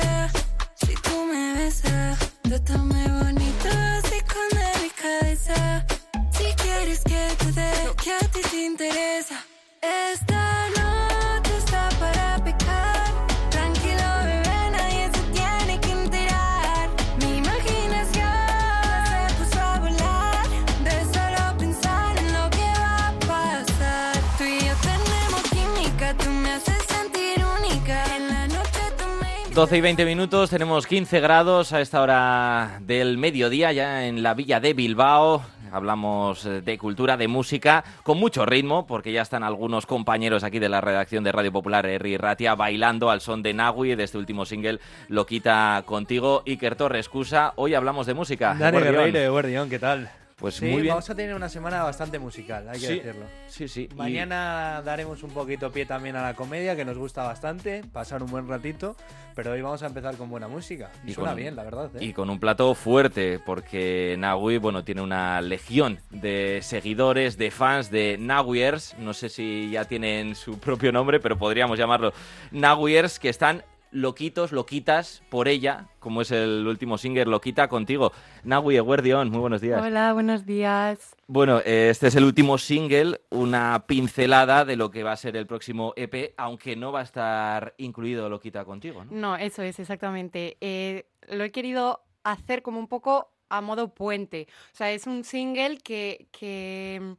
sea. Si tú me besas, trátame bonito así 12 y 20 minutos, tenemos 15 grados a esta hora del mediodía ya en la villa de Bilbao. Hablamos eh, de cultura, de música, con mucho ritmo, porque ya están algunos compañeros aquí de la redacción de Radio Popular, Herri Ratia, bailando al son de Nagui, de este último single, Lo quita contigo. Iker Torres Cusa, hoy hablamos de música. Dani Guardión. Guerreiro Guardión, ¿qué tal? Pues sí, muy bien. vamos a tener una semana bastante musical, hay que Sí, decirlo. Sí, sí. y- Mañana daremos un poquito pie también a la comedia, que nos gusta bastante, pasar un buen ratito, pero hoy vamos a empezar con buena música. Y, suena con- bien, la verdad. ¿eh? Y con un plato fuerte, porque Nagui, bueno, tiene una legión de seguidores, de fans de Nawiers. No sé si ya tienen su propio nombre, pero podríamos llamarlo Nawiers, que están loquitos, loquitas por ella, como es el último single, Loquita contigo. Nagui Eguerdión, muy buenos días. Hola, buenos días. Bueno, eh, este es el último single, una pincelada de lo que va a ser el próximo EP, aunque no va a estar incluido Loquita contigo, ¿no? No, eso es, exactamente. Eh, lo he querido hacer como un poco a modo puente. O sea, es un single que, que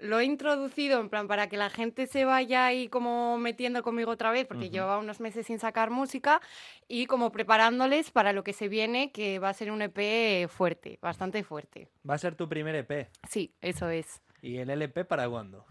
lo he introducido en plan para que la gente se vaya ahí como metiendo conmigo otra vez, porque Ujú. llevaba unos meses sin sacar música y como preparándoles para lo que se viene, que va a ser un EP fuerte, bastante fuerte. Va a ser tu primer EP. Sí, eso es. ¿Y el LP para cuándo?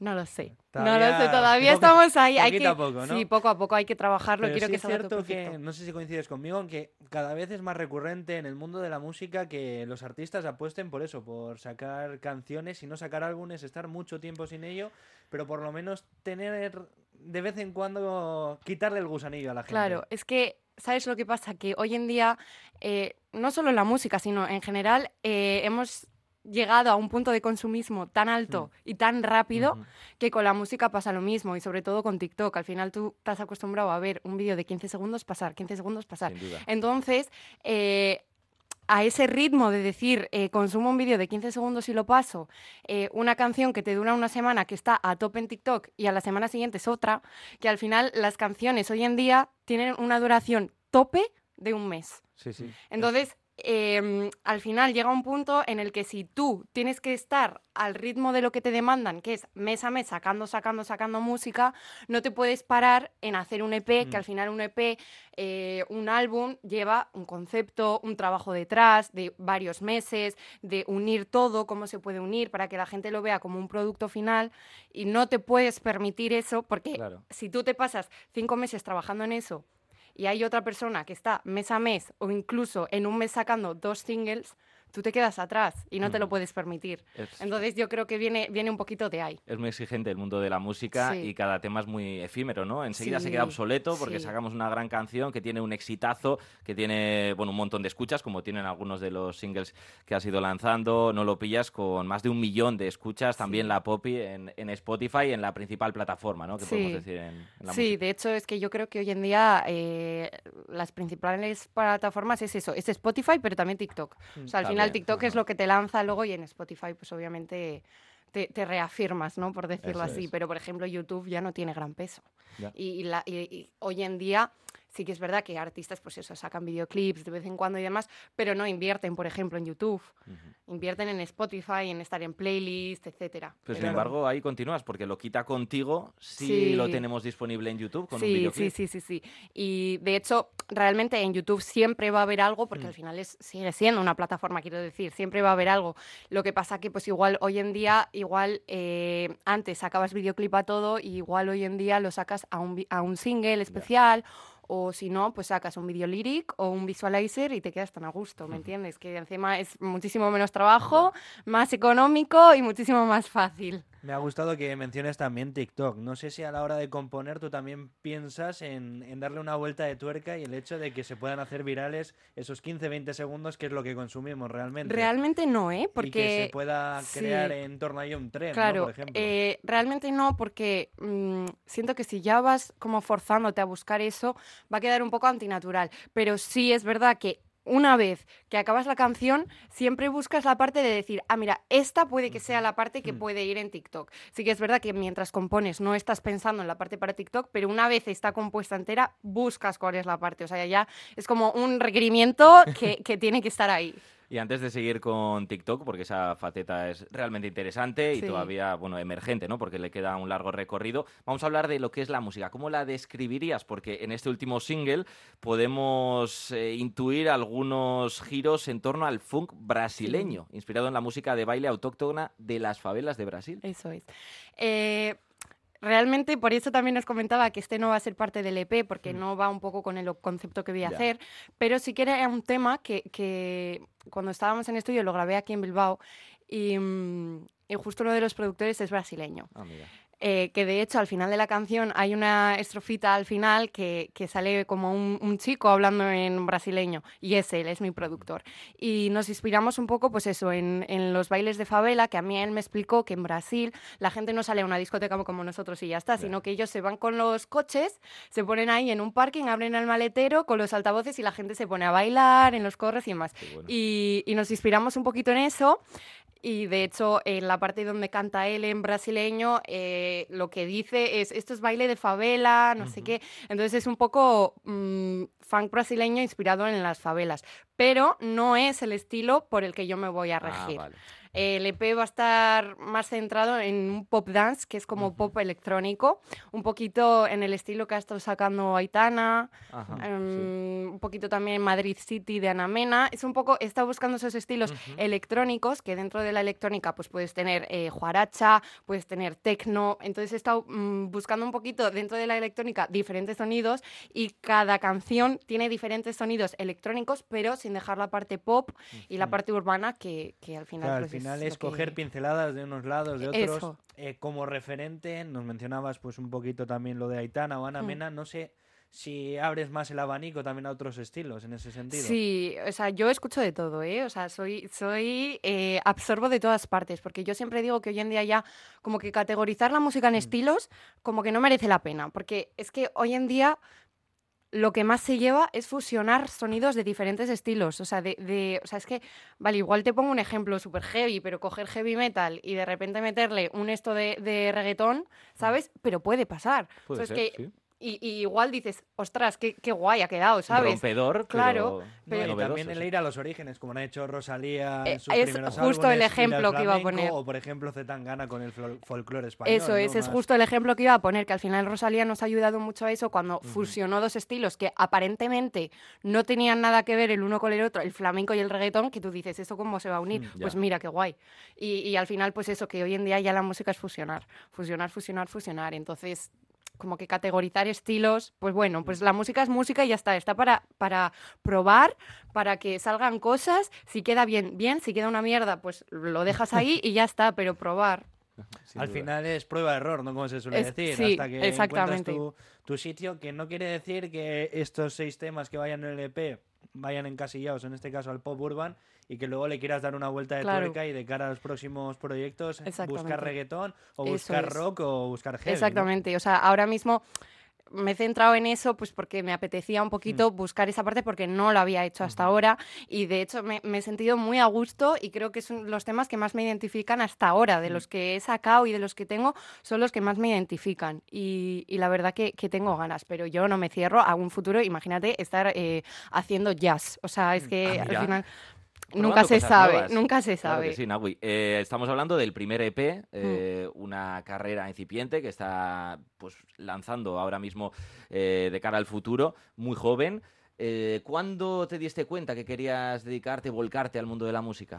No lo sé. no Todavía- lo sé, todavía poco- estamos ahí. Hay que, a poco, ¿no? Sí, poco a poco hay que trabajarlo. Pero Quiero sí que es cierto que, no sé si coincides conmigo, que cada vez es más recurrente en el mundo de la música que los artistas apuesten por eso, por sacar canciones y no sacar álbumes, estar mucho tiempo sin ello, pero por lo menos tener de vez en cuando quitarle el gusanillo a la gente. Claro, es que, ¿sabes lo que pasa? Que hoy en día, eh, no solo en la música, sino en general, eh, hemos llegado a un punto de consumismo tan alto y tan rápido que con la música pasa lo mismo y sobre todo con TikTok. Al final tú estás acostumbrado a ver un vídeo de 15 segundos pasar, 15 segundos pasar. Entonces, eh, a ese ritmo de decir, eh, consumo un vídeo de 15 segundos y lo paso, eh, una canción que te dura una semana que está a tope en TikTok y a la semana siguiente es otra, que al final las canciones hoy en día tienen una duración tope de un mes. Sí, sí. Entonces, em, al final llega un punto en el que si tú tienes que estar al ritmo de lo que te demandan, que es mes a mes sacando, sacando, sacando música, no te puedes parar en hacer un EP, que al final un EP, eh, un álbum, lleva un concepto, un trabajo detrás de varios meses, de unir todo, cómo se puede unir para que la gente lo vea como un producto final y no te puedes permitir eso porque Claro. si tú te pasas cinco meses trabajando en eso y hay otra persona que está mes a mes o incluso en un mes sacando dos singles, tú te quedas atrás y no te lo Ujú. puedes permitir. Es- Entonces yo creo que viene, viene un poquito de ahí. es muy exigente el mundo de la música Sí. y cada tema es muy efímero, ¿no? Enseguida se queda obsoleto porque sí. sacamos una gran canción que tiene un exitazo, que tiene, bueno, un montón de escuchas, como tienen algunos de los singles que has ido lanzando. No lo pillas con más de un millón de escuchas, también la Poppy en, en Spotify, en la principal plataforma, ¿no? Que Sí. podemos decir en, en la Sí, música. de hecho es que yo creo que hoy en día eh, las principales plataformas es eso, es Spotify, pero también TikTok. O sea, al final También, TikTok es lo que te lanza luego y en Spotify pues obviamente te, te reafirmas, ¿no? Por decirlo Eso así. es. Pero por ejemplo YouTube ya no tiene gran peso. Y, y la- y- y hoy en día sí que es verdad que artistas pues eso, sacan videoclips de vez en cuando y demás, pero no invierten, por ejemplo, en YouTube. Invierten en Spotify, en estar en playlist, etcétera. Pero sin embargo, ahí continúas, porque lo quita contigo, Sí. lo tenemos disponible en YouTube con un videoclip. sí, sí, sí, sí. Y de hecho, realmente en YouTube siempre va a haber algo, porque Mm. al final es, sigue siendo una plataforma, quiero decir, siempre va a haber algo. Lo que pasa que, pues igual hoy en día, igual eh, antes sacabas videoclip a todo, y igual hoy en día lo sacas a un, a un single especial. O si no, pues sacas un video lyric o un visualizer y te quedas tan a gusto, ¿me entiendes? Que encima es muchísimo menos trabajo, más económico y muchísimo más fácil. Me ha gustado que menciones también TikTok. No sé si a la hora de componer tú también piensas en, en darle una vuelta de tuerca y el hecho de que se puedan hacer virales esos 15-20 segundos, que es lo que consumimos realmente. Realmente no, ¿eh? Y que Porque se pueda sí. crear en torno a ello un tren, ¿no? Claro, Por ejemplo. eh, realmente no, porque mm, siento que si ya vas como forzándote a buscar eso, va a quedar un poco antinatural. Pero sí es verdad que una vez que acabas la canción, siempre buscas la parte de decir, ah, mira, esta puede que sea la parte que Mm. puede ir en TikTok. Sí que es verdad que mientras compones no estás pensando en la parte para TikTok, pero una vez está compuesta entera, buscas cuál es la parte. O sea, ya es como un requerimiento que, que tiene que estar ahí. Y antes de seguir con TikTok, porque esa faceta es realmente interesante y Sí. todavía, bueno, emergente, ¿no? Porque le queda un largo recorrido. Vamos a hablar de lo que es la música. ¿Cómo la describirías? Porque en este último single podemos eh, intuir algunos giros en torno al funk brasileño, inspirado en la música de baile autóctona de las favelas de Brasil. Eso es. Eh, realmente, por eso también os comentaba que este no va a ser parte del EP, porque no va un poco con el concepto que voy a hacer, pero sí que era un tema que, que cuando estábamos en estudio lo grabé aquí en Bilbao y, mm, y justo uno de los productores es brasileño. Ah, mira. Eh, que de hecho al final de la canción hay una estrofita al final que, que sale como un, un chico hablando en brasileño y es él, es mi productor. Y nos inspiramos un poco pues eso, en, en los bailes de favela, que a mí él me explicó que en Brasil la gente no sale a una discoteca como nosotros y ya está, sino que ellos se van con los coches, se ponen ahí en un parking, abren el maletero con los altavoces y la gente se pone a bailar en los corres y demás. Bueno. Y, y nos inspiramos un poquito en eso. Y de hecho, en la parte donde canta él en brasileño, eh, lo que dice es, esto es baile de favela, no sé qué. Entonces es un poco mm, funk brasileño inspirado en las favelas. Pero no es el estilo por el que yo me voy a Ah, regir. vale. El EP va a estar más centrado en un pop dance, que es como pop electrónico, un poquito en el estilo que ha estado sacando Aitana, Ajá, sí. em, un poquito también Madrid City de Ana Mena. Es un poco, está buscando esos estilos electrónicos, que dentro de la electrónica pues puedes tener eh, juaracha, puedes tener techno. Entonces he estado mm, buscando un poquito dentro de la electrónica diferentes sonidos y cada canción tiene diferentes sonidos electrónicos, pero sin dejar la parte pop y la parte urbana que, que al final... Claro, pues, final es coger que- pinceladas de unos lados, de otros. Eh, como referente, nos mencionabas pues un poquito también lo de Aitana o Ana Mm. Mena. No sé si abres más el abanico también a otros estilos en ese sentido. Sí, o sea, yo escucho de todo, ¿eh? O sea, soy, soy eh, absorbo de todas partes, porque yo siempre digo que hoy en día ya como que categorizar la música en estilos como que no merece la pena, porque es que hoy en día lo que más se lleva es fusionar sonidos de diferentes estilos, o sea, de, de- o sea, es que, vale, igual te pongo un ejemplo súper heavy, pero coger heavy metal y de repente meterle un esto de, de reggaetón, ¿sabes? Pero puede pasar. O Puede sea, ser, es que, sí. Y, y igual dices, ostras, qué, qué guay ha quedado, ¿sabes? Rompedor, Claro, pero, No, pero- y también el ir a los orígenes, como han hecho Rosalía Eh, en sus es primeros justo el álbumes, al ejemplo que iba a poner. O, por ejemplo, Zetangana con el fol- folclore español. Eso es, ¿no? es Más- justo el ejemplo que iba a poner, que al final Rosalía nos ha ayudado mucho a eso cuando fusionó dos estilos que aparentemente no tenían nada que ver el uno con el otro, el flamenco y el reggaetón, que tú dices, ¿eso cómo se va a unir? Mm, pues mira, qué guay. Y, y al final, pues eso, que hoy en día ya la música es fusionar, fusionar, fusionar, fusionar. Entonces, como que categorizar estilos, pues bueno, pues la música es música y ya está, está para, para probar, para que salgan cosas, si queda bien, bien, si queda una mierda, pues lo dejas ahí y ya está, pero probar. Sin Al duda. final es prueba de error, ¿no? Como se suele Es- decir. sí, hasta que exactamente. encuentras tu, tu sitio, que no quiere decir que estos seis temas que vayan en el EP vayan encasillados, en este caso al pop urban, y que luego le quieras dar una vuelta de Claro. tuerca y de cara a los próximos proyectos buscar reggaetón o Eso buscar es. rock o buscar heavy. ¿no? Exactamente, o sea, ahora mismo me he centrado en eso pues porque me apetecía un Mm. poquito buscar esa parte porque no lo había hecho hasta ahora. Y de hecho me, me he sentido muy a gusto y creo que son los temas que más me identifican hasta ahora, de Mm. los que he sacado y de los que tengo, son los que más me identifican. Y, y la verdad que, que tengo ganas, pero yo no me cierro a un futuro, imagínate, estar eh, haciendo jazz, o sea, es que Ah, al final... Nunca se sabe, nuevas. nunca se sabe. Eh, estamos hablando del primer EP, Mm. eh, una carrera incipiente que está pues lanzando ahora mismo eh, de cara al futuro, muy joven. ¿Cuándo te diste cuenta que querías dedicarte, volcarte al mundo de la música?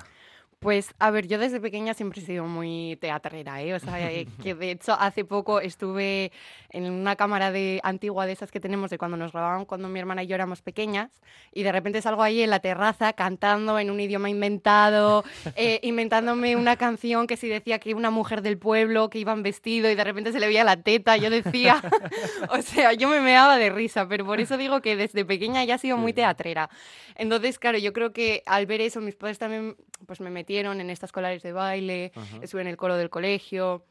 Pues, a ver, yo desde pequeña siempre he sido muy teatrera, ¿eh? O sea, eh, que de hecho hace poco estuve en una cámara de antigua de esas que tenemos de cuando nos grababan cuando mi hermana y yo éramos pequeñas y de repente salgo ahí en la terraza cantando en un idioma inventado, eh, inventándome una canción que si decía que una mujer del pueblo que iba en vestido y de repente se le veía la teta, yo decía, o sea, yo me meaba de risa, pero por eso digo que desde pequeña ya he sido muy teatrera. Entonces, claro, yo creo que al ver eso, mis padres también pues me en estas escolares de baile, Ajá. estuve en el coro del colegio.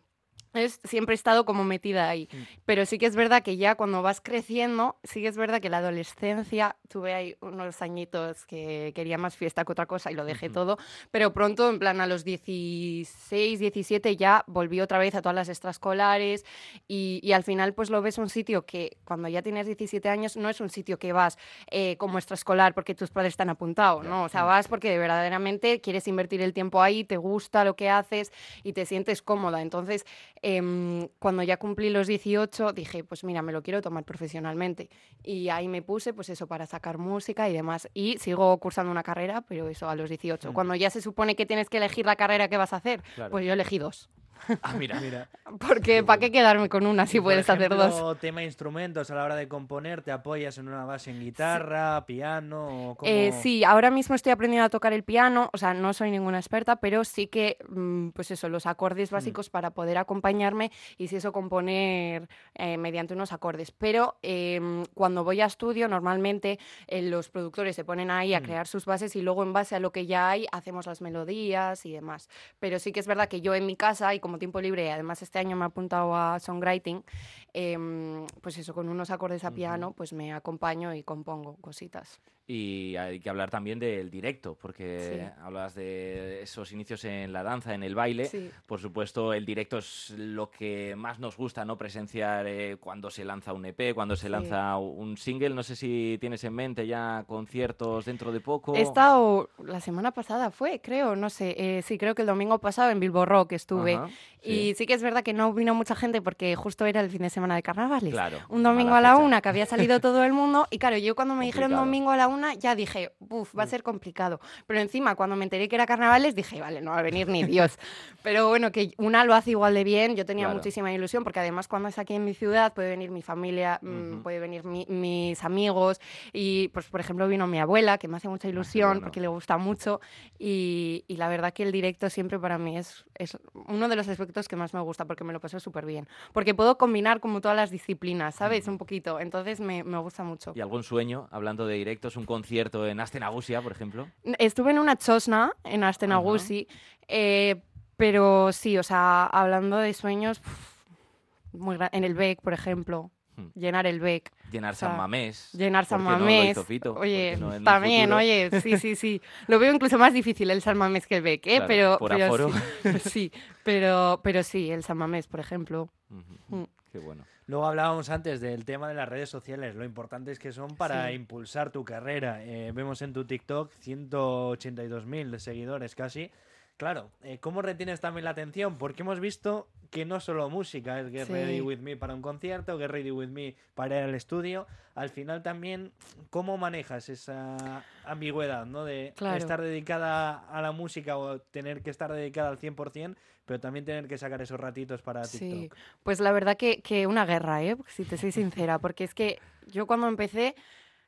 Es, siempre he estado como metida ahí. Mm. Pero sí que es verdad que ya cuando vas creciendo, sí que es verdad que la adolescencia, tuve ahí unos añitos que quería más fiesta que otra cosa y lo dejé todo, pero pronto, en plan a los 16, 17 ya volví otra vez a todas las extraescolares y, y al final pues lo ves un sitio que cuando ya tienes 17 años no es un sitio que vas eh, como extraescolar porque tus padres están apuntados, ¿no? O sea, vas porque verdaderamente quieres invertir el tiempo ahí, te gusta lo que haces y te sientes cómoda. Entonces, em, cuando ya cumplí los 18, dije, pues mira, me lo quiero tomar profesionalmente. Y ahí me puse, pues eso, para sacar música y demás. Y sigo cursando una carrera, pero eso a los 18. Mm. Cuando ya se supone que tienes que elegir la carrera que vas a hacer, Claro. pues yo elegí dos. Ah, mira. Mira. Porque ¿para qué quedarme con una si puedes hacer dos? ejemplo, tema instrumentos, a la hora de componer, ¿te apoyas en una base en guitarra, piano? O cómo... Eh, sí, ahora mismo estoy aprendiendo a tocar el piano, o sea, no soy ninguna experta, pero sí que, mm, pues eso, los acordes básicos para poder acompañarme y si eso componer eh, mediante unos acordes. Pero em, cuando voy a estudio, normalmente eh, los productores se ponen ahí a Mm. crear sus bases y luego en base a lo que ya hay hacemos las melodías y demás. Pero sí que es verdad que yo en mi casa y como tiempo libre, además este año me he apuntado a songwriting, em, pues eso, con unos acordes a piano, pues me acompaño y compongo cositas. Y hay que hablar también del directo, porque Sí. hablas de esos inicios en la danza, en el baile. Sí. Por supuesto, el directo es lo que más nos gusta, ¿no? Presenciar eh, cuando se lanza un EP, cuando se Sí. lanza un single. No sé si tienes en mente ya conciertos dentro de poco. He estado la semana pasada, fue, creo, no sé, eh, sí, creo que el domingo pasado en Bilbo Rock estuve. Ajá, Y sí que es verdad que no vino mucha gente porque justo era el fin de semana de carnavales. Claro. Un domingo a la fecha. una que había salido todo el mundo y claro, yo cuando me dijeron Complicado. domingo a la una ya dije, uff, va a ser complicado. Pero encima cuando me enteré que era carnavales dije, vale, no va a venir ni Dios. Pero bueno, que una lo hace igual de bien, yo tenía Claro. muchísima ilusión porque además cuando es aquí en mi ciudad puede venir mi familia, mm, Ujú. puede venir mi- mis amigos y pues por ejemplo vino mi abuela que me hace mucha ilusión bueno. porque le gusta mucho y, y la verdad que el directo siempre para mí es, es uno de los aspectos que más me gusta porque me lo paso súper bien. Porque puedo combinar como todas las disciplinas, ¿sabes? Un poquito. Entonces me, me gusta mucho. ¿Y algún sueño, hablando de directos, un concierto en Astenagusia, por ejemplo? Estuve en una chosna en Astenagusi, eh, pero sí, o sea, hablando de sueños, pf, muy en el BEC, por ejemplo, Hmm. llenar el BEC. Llenar O sea, San Mamés. Llenar San Mamés. hizo Fito, ¿por oye, no también, oye, sí, sí, sí. Lo veo incluso más difícil el San Mamés que el BEC, ¿eh? Claro, pero, por pero aforo. Sí, sí, pero, pero sí, el San Mamés, por ejemplo. Mm. Qué bueno. Luego hablábamos antes del tema de las redes sociales, lo importantes que son para Sí. impulsar tu carrera. Eh, vemos en tu TikTok 182.000 seguidores casi. Claro, eh, ¿cómo retienes también la atención? Porque hemos visto que no solo música es Get Sí. Ready With Me para un concierto, Get Ready With Me para ir al estudio. Al final también, ¿cómo manejas esa ambigüedad, ¿no? De Claro. estar dedicada a la música o tener que estar dedicada al 100%, pero también tener que sacar esos ratitos para Sí, TikTok. pues la verdad que, que una guerra, ¿eh? Si te soy sincera, porque es que yo cuando empecé,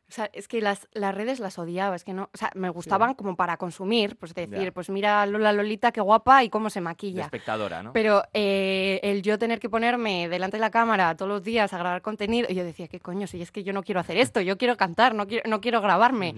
o sea, es que las, las redes las odiaba, es que no, o sea, me gustaban como para consumir, pues decir, Ya. pues mira Lola Lolita, qué guapa y cómo se De maquilla. espectadora, ¿no? Pero eh, el yo tener que ponerme delante de la cámara todos los días a grabar contenido, y yo decía, ¿qué coño? Si es que yo no quiero hacer esto, yo quiero cantar, no quiero, no quiero grabarme.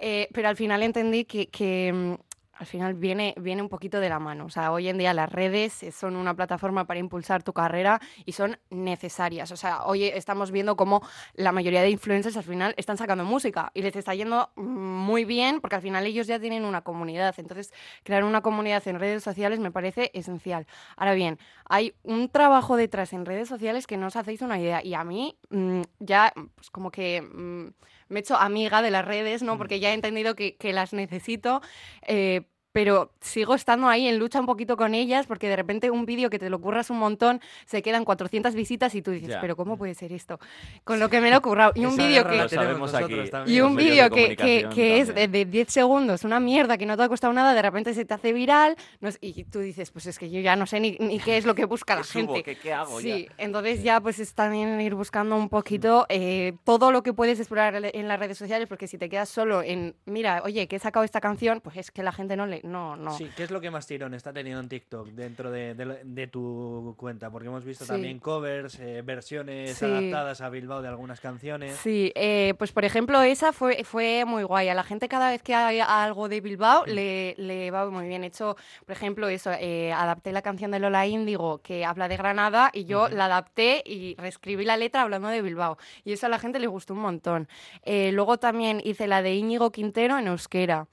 Eh, pero al final entendí que, que, mm, al final viene, viene un poquito de la mano. O sea, hoy en día las redes son una plataforma para impulsar tu carrera y son necesarias. O sea, hoy estamos viendo cómo la mayoría de influencers al final están sacando música y les está yendo muy bien porque al final ellos ya tienen una comunidad. Entonces, crear una comunidad en redes sociales me parece esencial. Ahora bien, hay un trabajo detrás en redes sociales que no os hacéis una idea. Y a mí mm, ya, pues como que mm, me he hecho amiga de las redes, ¿no? Porque ya he entendido que, que las necesito. eh, pero sigo estando ahí en lucha un poquito con ellas porque de repente un vídeo que te lo curras un montón se quedan 400 visitas y tú dices, Ya. pero ¿cómo puede ser esto? Con lo que me lo he currado. Y un vídeo que... Y un vídeo de que, que, es de, de 10 segundos, una mierda que no te ha costado nada, de repente se te hace viral no es- y tú dices, pues es que yo ya no sé ni, ni qué es lo que busca la gente. ¿Qué, qué hago Sí, ya? entonces ya pues es también ir buscando un poquito eh, todo lo que puedes explorar en en las redes sociales, porque si te quedas solo en, mira, oye, que he sacado esta canción, pues es que la gente no le, no, no. Sí, ¿qué es lo que más tirón está teniendo en TikTok dentro de, de- de tu cuenta? Porque hemos visto Sí. también covers, eh, versiones Sí. adaptadas a Bilbao de algunas canciones. Sí, eh, pues por ejemplo, esa fue, fue muy guay. A la gente cada vez que hay algo de Bilbao le, le va muy bien. He hecho, por ejemplo, eso, eh, adapté la canción de Lola Índigo que habla de Granada y yo la adapté y reescribí la letra hablando de Bilbao. Y eso a la gente le gustó un montón. Eh, luego también hice la de Íñigo Quintero en euskera.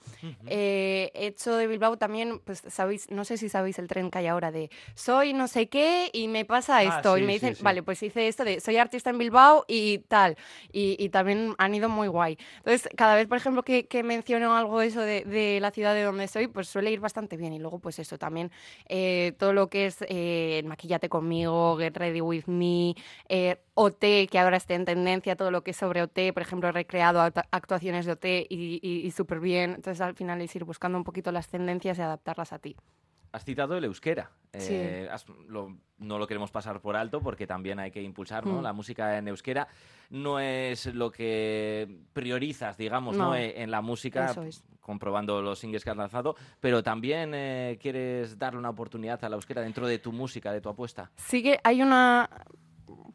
Eh, he hecho de Bilbao también, pues sabéis, no sé si sabéis el tren que hay ahora de soy no sé qué y me pasa Ah, esto. y sí, me sí, dicen, sí. vale, pues hice esto de soy artista en Bilbao y tal. Y, y también han ido muy guay. Entonces, cada vez, por ejemplo, que, que menciono algo eso de, de la ciudad de donde soy, pues suele ir bastante bien. Y luego, pues eso, también eh, todo lo que es eh, Maquillate conmigo, Get Ready With Me, eh, OT, que ahora está en tendencia, todo lo que es sobre OT, por ejemplo, he recreado actua- actuaciones de OT y, y- y súper bien. Entonces, al final es ir buscando un poquito las tendencias y adaptarlas a ti. Has citado el euskera. Eh, lo- no lo queremos pasar por alto porque también hay que impulsar ¿no? Mm. la música en euskera. No es lo que priorizas, digamos, ¿no? No. Eh, en la música, es. comprobando los singles que has lanzado, pero también eh, quieres darle una oportunidad a la euskera dentro de tu música, de tu apuesta. Sí que hay una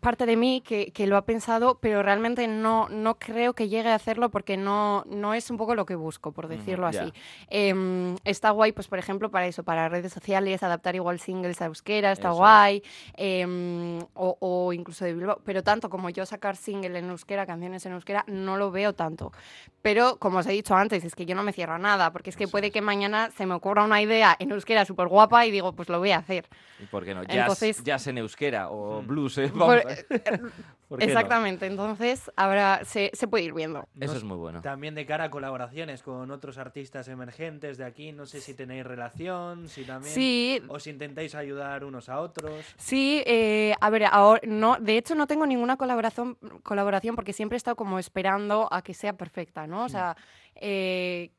parte de mí que, que lo ha pensado, pero realmente no, no creo que llegue a hacerlo porque no, no es un poco lo que busco, por decirlo así. Em, está guay, pues por ejemplo, para eso, para redes sociales, adaptar igual singles a euskera, está Eso guay, em, o, o incluso de Bilbao, pero tanto como yo sacar single en euskera, canciones en euskera, no lo veo tanto. Pero como os he dicho antes, es que yo no me cierro a nada, porque es que puede que mañana se me ocurra una idea en euskera súper guapa y digo, pues lo voy a hacer. ¿Y por qué no? Jazz, Entonces- jazz en euskera o blues, ¿eh? Vamos, ¿por qué no? Exactamente, entonces ahora se, se puede ir viendo. Eso es muy bueno. También de cara a colaboraciones con otros artistas emergentes de aquí, no sé si tenéis relación, si también... Sí, O si intentáis ayudar unos a otros. sí, eh, a ver, ahora no, de hecho no tengo ninguna colaboración, colaboración porque siempre he estado como esperando a que sea perfecta, ¿no? O sea, eh,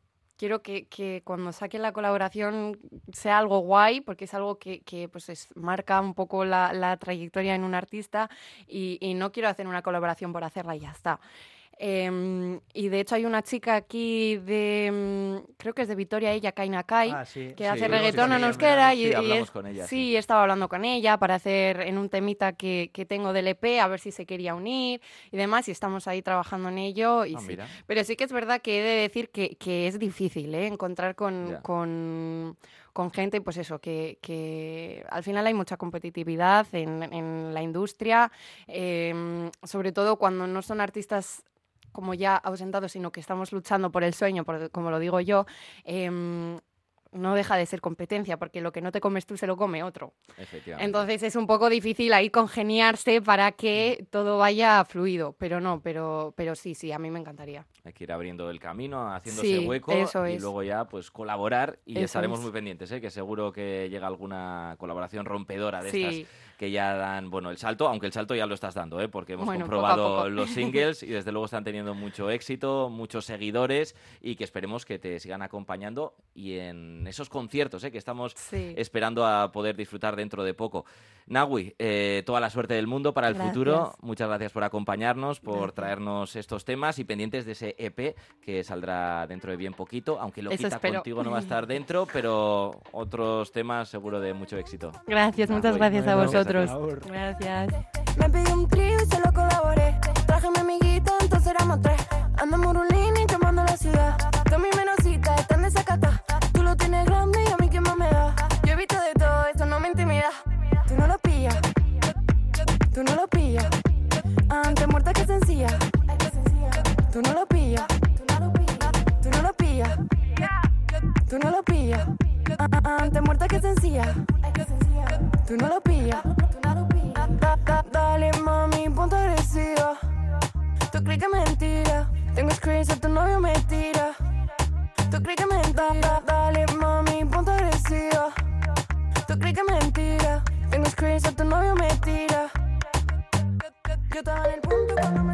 quiero que, que cuando saque la colaboración sea algo guay, porque es algo que, que, pues es- marca un poco la, la trayectoria en un artista y, y no quiero hacer una colaboración por hacerla y ya está. Em, y de hecho hay una chica aquí de, mm, creo que es de Vitoria, ella, Kaina Kai, Ah, sí. que sí, hace reggaetón en euskera y, Sí, y hablamos es- con ella, sí, estaba hablando con ella para hacer en un temita que, que tengo del EP, a ver si se quería unir y demás, y estamos ahí trabajando en ello. Y Ah, sí. Pero sí que es verdad que he de decir que, que es difícil ¿eh? encontrar con, con, con gente, pues eso, que, que al final hay mucha competitividad en, en la industria, em, sobre todo cuando no son artistas como ya ausentados, sino que estamos luchando por el sueño, por- como lo digo yo, em, no deja de ser competencia, porque lo que no te comes tú se lo come otro. Efectivamente. Entonces es un poco difícil ahí congeniarse para que todo vaya fluido, pero no, pero, pero sí, sí, a mí me encantaría. Hay que ir abriendo el camino, haciéndose Sí, hueco eso y es. luego ya pues colaborar y Eso estaremos es. muy pendientes, ¿eh? que seguro que llega alguna colaboración rompedora de Sí, estas que ya dan, bueno, el salto, aunque el salto ya lo estás dando, ¿eh? porque hemos Bueno, comprobado poco. los singles y desde luego están teniendo mucho éxito, muchos seguidores y que esperemos que te sigan acompañando y en esos conciertos ¿eh? que estamos sí. esperando a poder disfrutar dentro de poco. Nahui, eh, toda la suerte del mundo para el futuro. Muchas gracias por acompañarnos, por Gracias. traernos estos temas y pendientes de ese EP que saldrá dentro de bien poquito, aunque lo Eso quita espero. contigo no va a estar dentro, pero otros temas seguro de mucho éxito. Gracias, muchas gracias a bueno, vosotros. Gracias. Me pidió un trío y se lo colaboré. Traje mi amiguita, entonces éramos tres. Ando Murulini quemando la ciudad. Tú mi menosita, están desacata. Tú lo tienes grande y a mí qué más me da. Yo he visto de todo, eso no me intimida. Tú no lo pillas. Tú no lo pillas. Antes muerta que sencilla. Tú no lo pillas. Tú no lo pillas. Tú no lo pillas. Antes muerta que sencilla. Tú no lo pillas. Dale mami, ponte agresiva. Tú crees que mentira. Tengo screens, tu novio me tira. Tú crees que mentira. Dale mami, ponte agresiva. Tú crees que mentira. Tengo screens, tu novio me tira. Yo estaba en el punto cuando me.